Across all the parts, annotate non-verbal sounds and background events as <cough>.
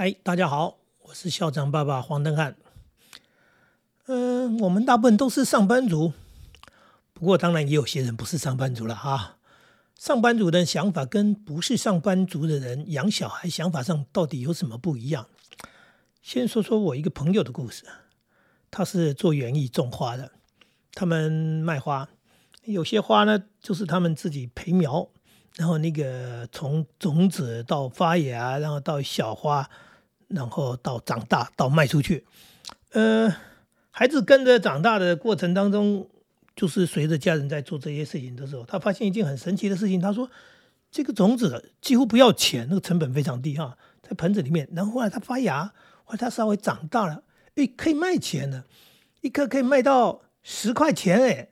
嗨，大家好，我是校长爸爸黄登汉。嗯，我们大部分都是上班族，不过当然也有些人不是上班族了哈。上班族的想法跟不是上班族的人养小孩想法上到底有什么不一样？先说说我一个朋友的故事，他是做园艺种花的，他们卖花，有些花呢就是他们自己培苗，然后那个从种子到发芽，然后到小花。然后到长大到卖出去，呃，孩子跟着长大的过程当中，就是随着家人在做这些事情的时候，他发现一件很神奇的事情。他说，这个种子几乎不要钱，那个成本非常低哈，在盆子里面。然后后来它发芽，后来它稍微长大了，哎，可以卖钱的，一颗可以卖到十块钱哎，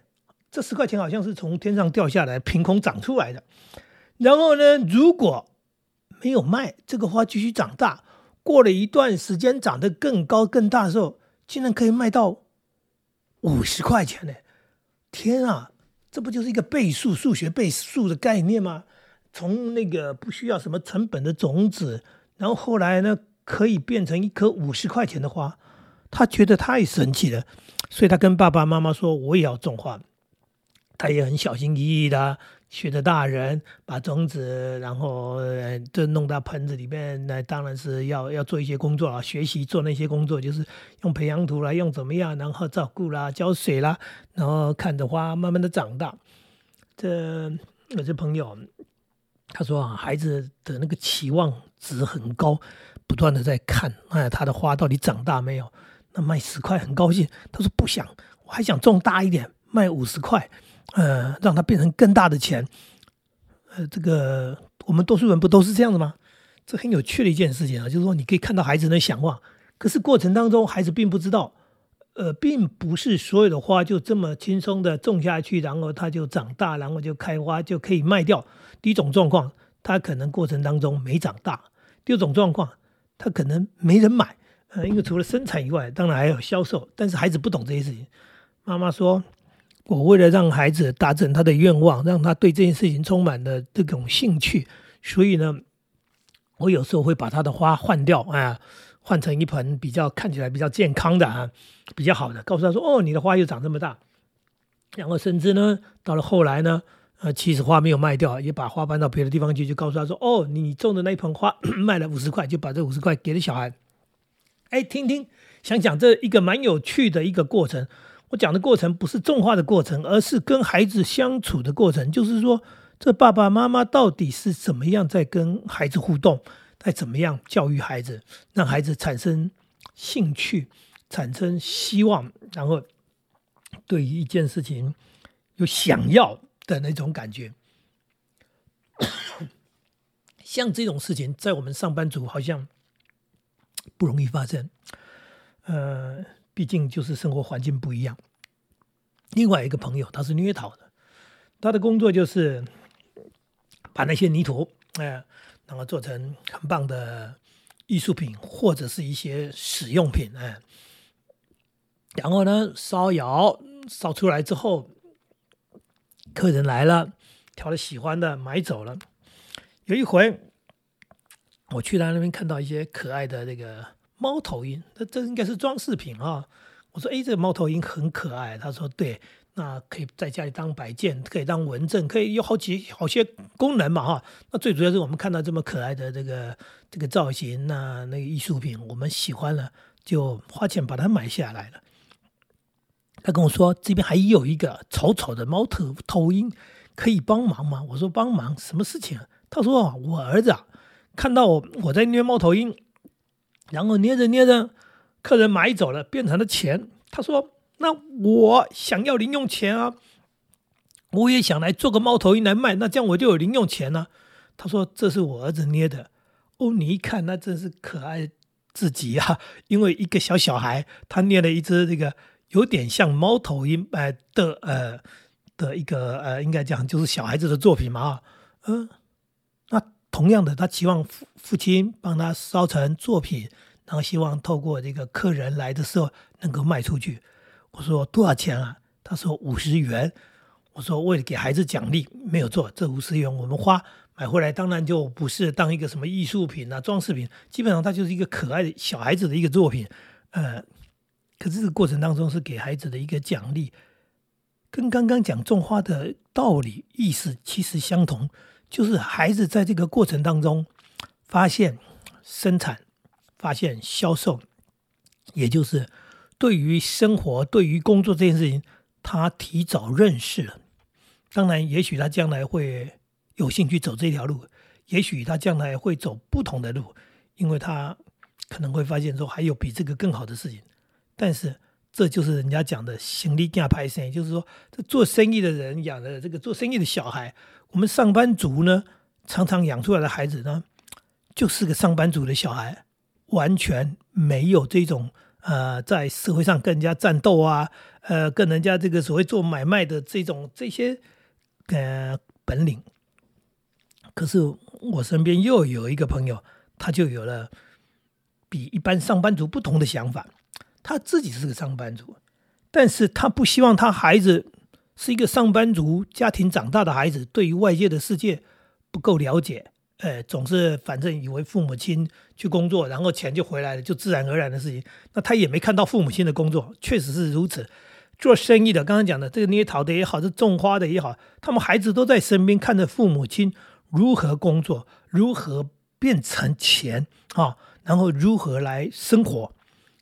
这十块钱好像是从天上掉下来凭空长出来的。然后呢，如果没有卖，这个花继续长大。过了一段时间，长得更高更大的时候，竟然可以卖到五十块钱呢！天啊，这不就是一个倍数数学倍数的概念吗？从那个不需要什么成本的种子，然后后来呢，可以变成一颗五十块钱的花，他觉得太神奇了，所以他跟爸爸妈妈说：“我也要种花。”他也很小心翼翼的。学的大人把种子，然后就弄到盆子里面，那当然是要要做一些工作啊，学习做那些工作，就是用培养土啦，用怎么样，然后照顾啦，浇水啦，然后看着花慢慢的长大。这有些朋友他说啊，孩子的那个期望值很高，不断的在看，哎，他的花到底长大没有？那卖十块很高兴，他说不想，我还想种大一点，卖五十块。呃，让它变成更大的钱，呃，这个我们多数人不都是这样的吗？这很有趣的一件事情啊，就是说你可以看到孩子的想望，可是过程当中孩子并不知道，呃，并不是所有的花就这么轻松的种下去，然后它就长大，然后就开花就可以卖掉。第一种状况，它可能过程当中没长大；第二种状况，它可能没人买。呃，因为除了生产以外，当然还有销售，但是孩子不懂这些事情。妈妈说。我为了让孩子达成他的愿望，让他对这件事情充满了这种兴趣，所以呢，我有时候会把他的花换掉啊，换成一盆比较看起来比较健康的啊，比较好的，告诉他说：“哦，你的花又长这么大。”然后甚至呢，到了后来呢，呃，其实花没有卖掉，也把花搬到别的地方去，就告诉他说：“哦，你种的那一盆花 <clears throat> 卖了五十块，就把这五十块给了小孩。”哎，听听，想想这一个蛮有趣的一个过程。我讲的过程不是种花的过程，而是跟孩子相处的过程。就是说，这爸爸妈妈到底是怎么样在跟孩子互动，在怎么样教育孩子，让孩子产生兴趣、产生希望，然后对于一件事情有想要的那种感觉。像这种事情，在我们上班族好像不容易发生。呃。毕竟就是生活环境不一样。另外一个朋友他是捏陶的，他的工作就是把那些泥土，哎，然后做成很棒的艺术品或者是一些使用品，哎，然后呢烧窑烧出来之后，客人来了，挑了喜欢的买走了。有一回我去他那边看到一些可爱的那个。猫头鹰，那这应该是装饰品啊！我说，哎，这个猫头鹰很可爱。他说，对，那可以在家里当摆件，可以当文证，可以有好几好些功能嘛，哈。那最主要是我们看到这么可爱的这个这个造型，那那个艺术品，我们喜欢了，就花钱把它买下来了。他跟我说，这边还有一个丑丑的猫头头鹰，可以帮忙吗？我说，帮忙什么事情？他说，我儿子啊，看到我我在捏猫头鹰。然后捏着捏着，客人买走了，变成了钱。他说：“那我想要零用钱啊，我也想来做个猫头鹰来卖，那这样我就有零用钱了。”他说：“这是我儿子捏的。”哦，你一看，那真是可爱至极啊！因为一个小小孩，他捏了一只这个有点像猫头鹰呃的呃的一个呃，应该讲就是小孩子的作品嘛啊嗯。同样的，他期望父父亲帮他烧成作品，然后希望透过这个客人来的时候能够卖出去。我说多少钱啊？他说五十元。我说为了给孩子奖励，没有错，这五十元我们花买回来当然就不是当一个什么艺术品啊、装饰品，基本上它就是一个可爱的小孩子的一个作品。呃，可是这个过程当中是给孩子的一个奖励，跟刚刚讲种花的道理意思其实相同，就是孩子在这个过程当中发现生产、发现销售，也就是对于生活、对于工作这件事情，他提早认识了。当然，也许他将来会。有兴趣走这条路，也许他将来会走不同的路，因为他可能会发现说还有比这个更好的事情。但是这就是人家讲的“行李架拍生”，就是说这做生意的人养的这个做生意的小孩，我们上班族呢常常养出来的孩子呢，就是个上班族的小孩，完全没有这种呃在社会上跟人家战斗啊，呃跟人家这个所谓做买卖的这种这些呃本领。可是我身边又有一个朋友，他就有了比一般上班族不同的想法。他自己是个上班族，但是他不希望他孩子是一个上班族家庭长大的孩子，对于外界的世界不够了解。呃，总是反正以为父母亲去工作，然后钱就回来了，就自然而然的事情。那他也没看到父母亲的工作，确实是如此。做生意的，刚刚讲的这个捏陶的也好，这种花的也好，他们孩子都在身边看着父母亲。如何工作，如何变成钱啊？然后如何来生活？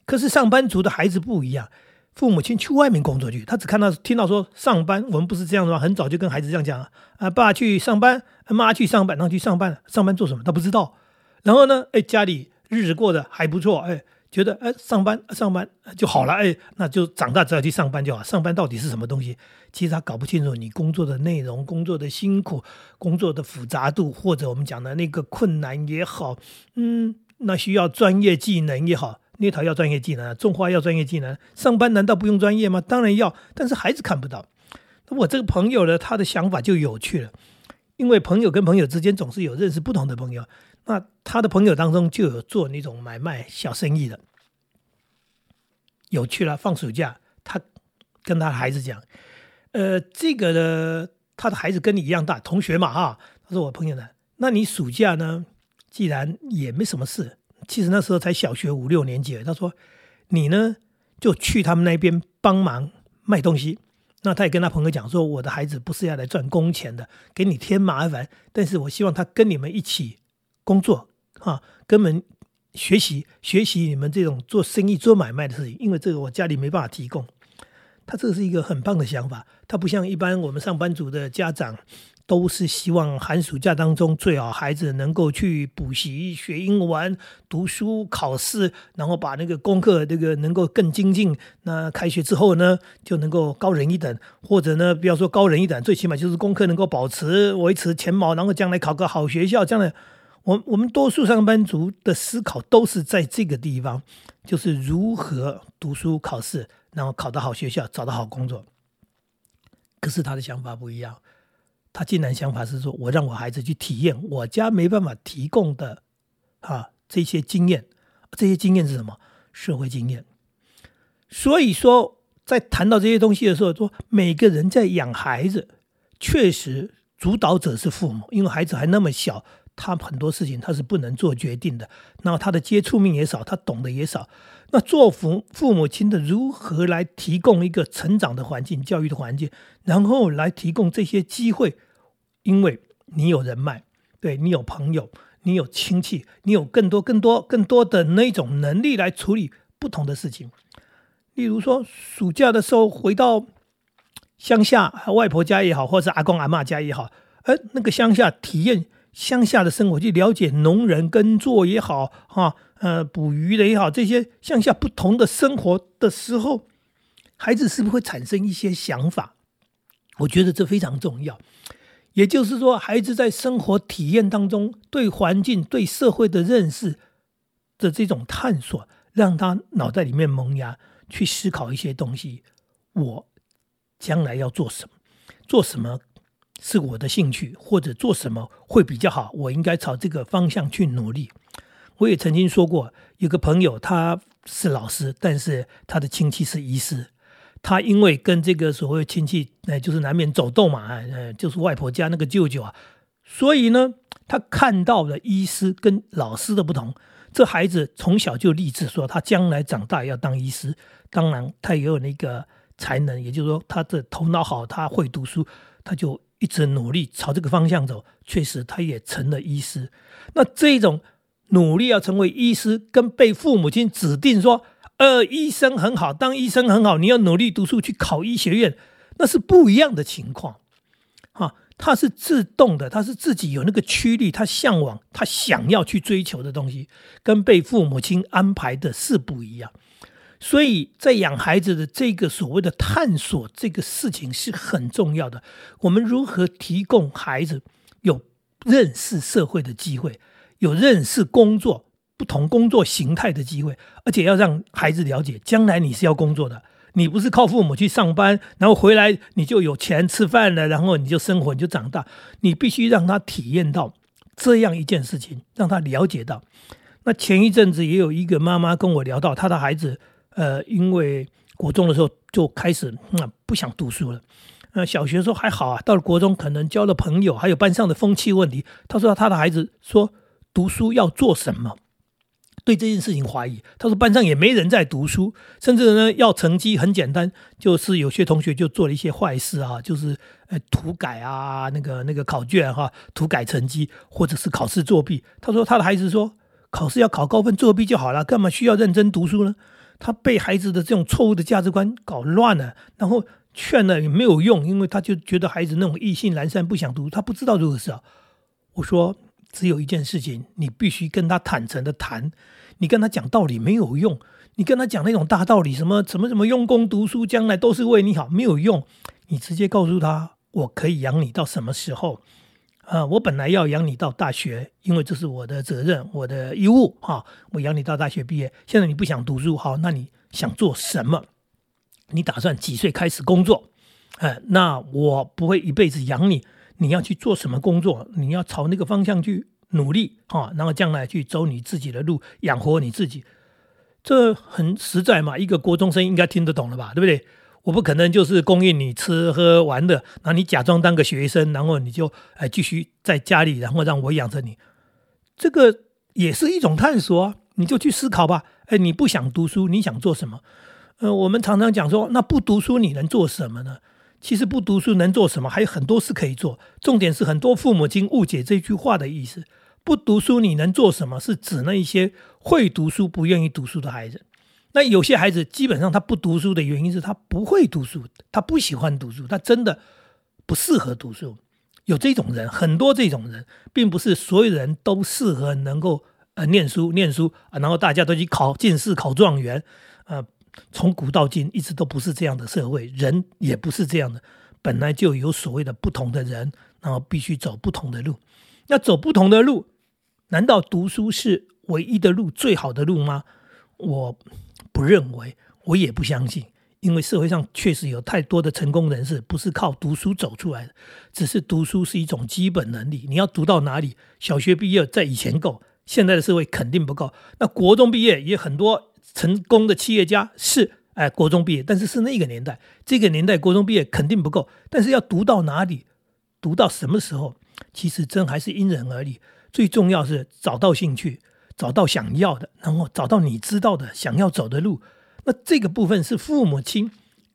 可是上班族的孩子不一样，父母亲去外面工作去，他只看到听到说上班，我们不是这样的吗？很早就跟孩子这样讲啊，爸去上班，妈去上班，然后去上班，上班做什么？他不知道。然后呢，哎，家里日子过得还不错，哎。觉得哎，上班上班就好了，哎，那就长大只要去上班就好。上班到底是什么东西？其实他搞不清楚你工作的内容、工作的辛苦、工作的复杂度，或者我们讲的那个困难也好，嗯，那需要专业技能也好，捏陶要专业技能，种花要专业技能，上班难道不用专业吗？当然要，但是孩子看不到。我这个朋友呢，他的想法就有趣了，因为朋友跟朋友之间总是有认识不同的朋友。那他的朋友当中就有做那种买卖小生意的，有趣了。放暑假，他跟他的孩子讲：“呃，这个呢，他的孩子跟你一样大，同学嘛，哈。”他说：“我朋友呢，那你暑假呢，既然也没什么事，其实那时候才小学五六年级。他说，你呢就去他们那边帮忙卖东西。那他也跟他朋友讲说，我的孩子不是要来赚工钱的，给你添麻烦，但是我希望他跟你们一起。”工作啊，跟们学习学习你们这种做生意做买卖的事情，因为这个我家里没办法提供。他这是一个很棒的想法，他不像一般我们上班族的家长，都是希望寒暑假当中最好孩子能够去补习、学英文、读书、考试，然后把那个功课这个能够更精进。那开学之后呢，就能够高人一等，或者呢，不要说高人一等，最起码就是功课能够保持维持前茅，然后将来考个好学校，将来。我我们多数上班族的思考都是在这个地方，就是如何读书考试，然后考到好学校，找到好工作。可是他的想法不一样，他竟然想法是说，我让我孩子去体验我家没办法提供的啊这些经验，这些经验是什么？社会经验。所以说，在谈到这些东西的时候，说每个人在养孩子，确实主导者是父母，因为孩子还那么小。他很多事情他是不能做决定的，然后他的接触面也少，他懂得也少。那做父父母亲的如何来提供一个成长的环境、教育的环境，然后来提供这些机会？因为你有人脉，对你有朋友，你有亲戚，你有更多、更多、更多的那种能力来处理不同的事情。例如说，暑假的时候回到乡下，外婆家也好，或者阿公阿妈家也好，哎，那个乡下体验。乡下的生活，去了解农人耕作也好，哈，呃，捕鱼的也好，这些乡下不同的生活的时候，孩子是不是会产生一些想法？我觉得这非常重要。也就是说，孩子在生活体验当中，对环境、对社会的认识的这种探索，让他脑袋里面萌芽，去思考一些东西。我将来要做什么？做什么？是我的兴趣，或者做什么会比较好，我应该朝这个方向去努力。我也曾经说过，有个朋友他是老师，但是他的亲戚是医师，他因为跟这个所谓亲戚，哎，就是难免走动嘛，呃，就是外婆家那个舅舅啊，所以呢，他看到了医师跟老师的不同。这孩子从小就立志说，他将来长大要当医师。当然，他也有那个才能，也就是说，他的头脑好，他会读书，他就一直努力朝这个方向走。确实，他也成了医师。那这种努力要成为医师，跟被父母亲指定说，呃，医生很好，当医生很好，你要努力读书去考医学院，那是不一样的情况。哈。他是自动的，他是自己有那个驱力，他向往，他想要去追求的东西，跟被父母亲安排的是不一样。所以在养孩子的这个所谓的探索这个事情是很重要的。我们如何提供孩子有认识社会的机会，有认识工作不同工作形态的机会，而且要让孩子了解，将来你是要工作的。你不是靠父母去上班，然后回来你就有钱吃饭了，然后你就生活，你就长大。你必须让他体验到这样一件事情，让他了解到。那前一阵子也有一个妈妈跟我聊到，她的孩子，呃，因为国中的时候就开始那不想读书了。呃，小学时候还好啊，到了国中可能交了朋友，还有班上的风气问题。他说他的孩子说读书要做什么？对这件事情怀疑，他说班上也没人在读书，甚至呢要成绩很简单，就是有些同学就做了一些坏事啊，就是呃涂改啊那个那个考卷哈，涂改成绩或者是考试作弊。他说他的孩子说考试要考高分，作弊就好了，干嘛需要认真读书呢？他被孩子的这种错误的价值观搞乱了，然后劝了也没有用，因为他就觉得孩子那种意兴阑珊，不想读，他不知道如何是啊。我说。只有一件事情，你必须跟他坦诚的谈。你跟他讲道理没有用，你跟他讲那种大道理，什么什么什么用功读书，将来都是为你好，没有用。你直接告诉他，我可以养你到什么时候？啊，我本来要养你到大学，因为这是我的责任，我的义务。哈，我养你到大学毕业。现在你不想读书，好，那你想做什么？你打算几岁开始工作？哎，那我不会一辈子养你。你要去做什么工作？你要朝那个方向去努力啊，然后将来去走你自己的路，养活你自己，这很实在嘛。一个国中生应该听得懂了吧？对不对？我不可能就是供应你吃喝玩的，那你假装当个学生，然后你就哎继续在家里，然后让我养着你，这个也是一种探索啊。你就去思考吧。哎，你不想读书，你想做什么？呃，我们常常讲说，那不读书你能做什么呢？其实不读书能做什么？还有很多事可以做。重点是很多父母亲误解这句话的意思。不读书你能做什么？是指那一些会读书不愿意读书的孩子。那有些孩子基本上他不读书的原因是他不会读书，他不喜欢读书，他真的不适合读书。有这种人，很多这种人，并不是所有人都适合能够呃念书念书啊，然后大家都去考进士、考状元，从古到今一直都不是这样的社会，人也不是这样的，本来就有所谓的不同的人，然后必须走不同的路。那走不同的路，难道读书是唯一的路、最好的路吗？我不认为，我也不相信，因为社会上确实有太多的成功人士不是靠读书走出来的，只是读书是一种基本能力。你要读到哪里？小学毕业在以前够，现在的社会肯定不够。那国中毕业也很多。成功的企业家是哎，国中毕业，但是是那个年代，这个年代国中毕业肯定不够，但是要读到哪里，读到什么时候，其实真还是因人而异。最重要是找到兴趣，找到想要的，然后找到你知道的想要走的路。那这个部分是父母亲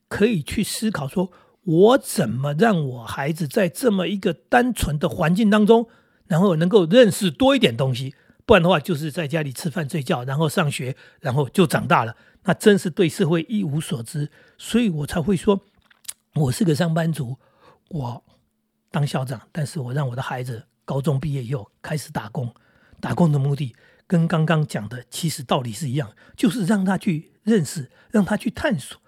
可以去思考，说我怎么让我孩子在这么一个单纯的环境当中，然后能够认识多一点东西。不然的话，就是在家里吃饭睡觉，然后上学，然后就长大了。那真是对社会一无所知，所以我才会说，我是个上班族，我当校长，但是我让我的孩子高中毕业以后开始打工。打工的目的跟刚刚讲的其实道理是一样，就是让他去认识，让他去探索，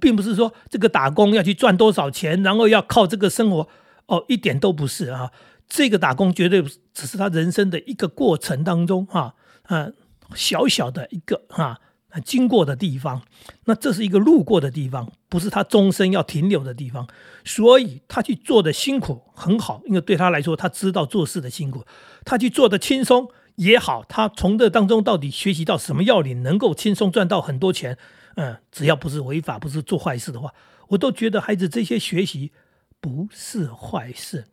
并不是说这个打工要去赚多少钱，然后要靠这个生活。哦，一点都不是啊。这个打工绝对只是他人生的一个过程当中，哈，嗯，小小的一个哈，经过的地方，那这是一个路过的地方，不是他终身要停留的地方，所以他去做的辛苦很好，因为对他来说，他知道做事的辛苦，他去做的轻松也好，他从这当中到底学习到什么要领，能够轻松赚到很多钱，嗯，只要不是违法，不是做坏事的话，我都觉得孩子这些学习不是坏事。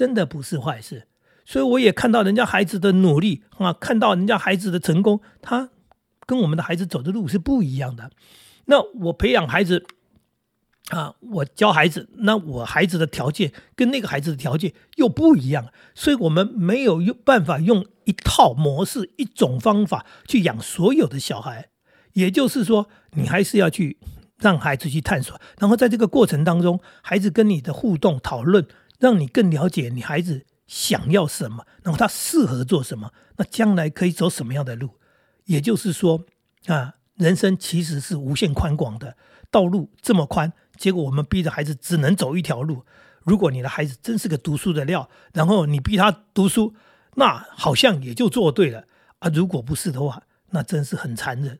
真的不是坏事，所以我也看到人家孩子的努力啊，看到人家孩子的成功，他跟我们的孩子走的路是不一样的。那我培养孩子啊，我教孩子，那我孩子的条件跟那个孩子的条件又不一样，所以我们没有用办法用一套模式、一种方法去养所有的小孩。也就是说，你还是要去让孩子去探索，然后在这个过程当中，孩子跟你的互动讨论，让你更了解你孩子。想要什么，然后他适合做什么，那将来可以走什么样的路？也就是说，啊，人生其实是无限宽广的，道路这么宽，结果我们逼着孩子只能走一条路。如果你的孩子真是个读书的料，然后你逼他读书，那好像也就做对了啊。如果不是的话，那真是很残忍。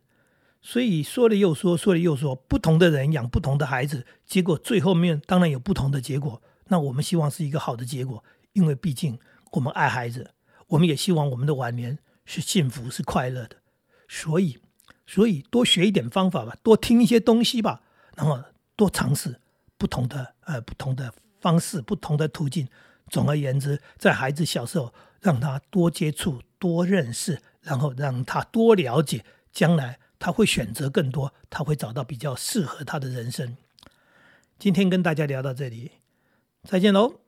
所以说了又说，说了又说，不同的人养不同的孩子，结果最后面当然有不同的结果。那我们希望是一个好的结果。因为毕竟我们爱孩子，我们也希望我们的晚年是幸福、是快乐的，所以，所以多学一点方法吧，多听一些东西吧，然后多尝试不同的呃不同的方式、不同的途径。总而言之，在孩子小时候，让他多接触、多认识，然后让他多了解，将来他会选择更多，他会找到比较适合他的人生。今天跟大家聊到这里，再见喽。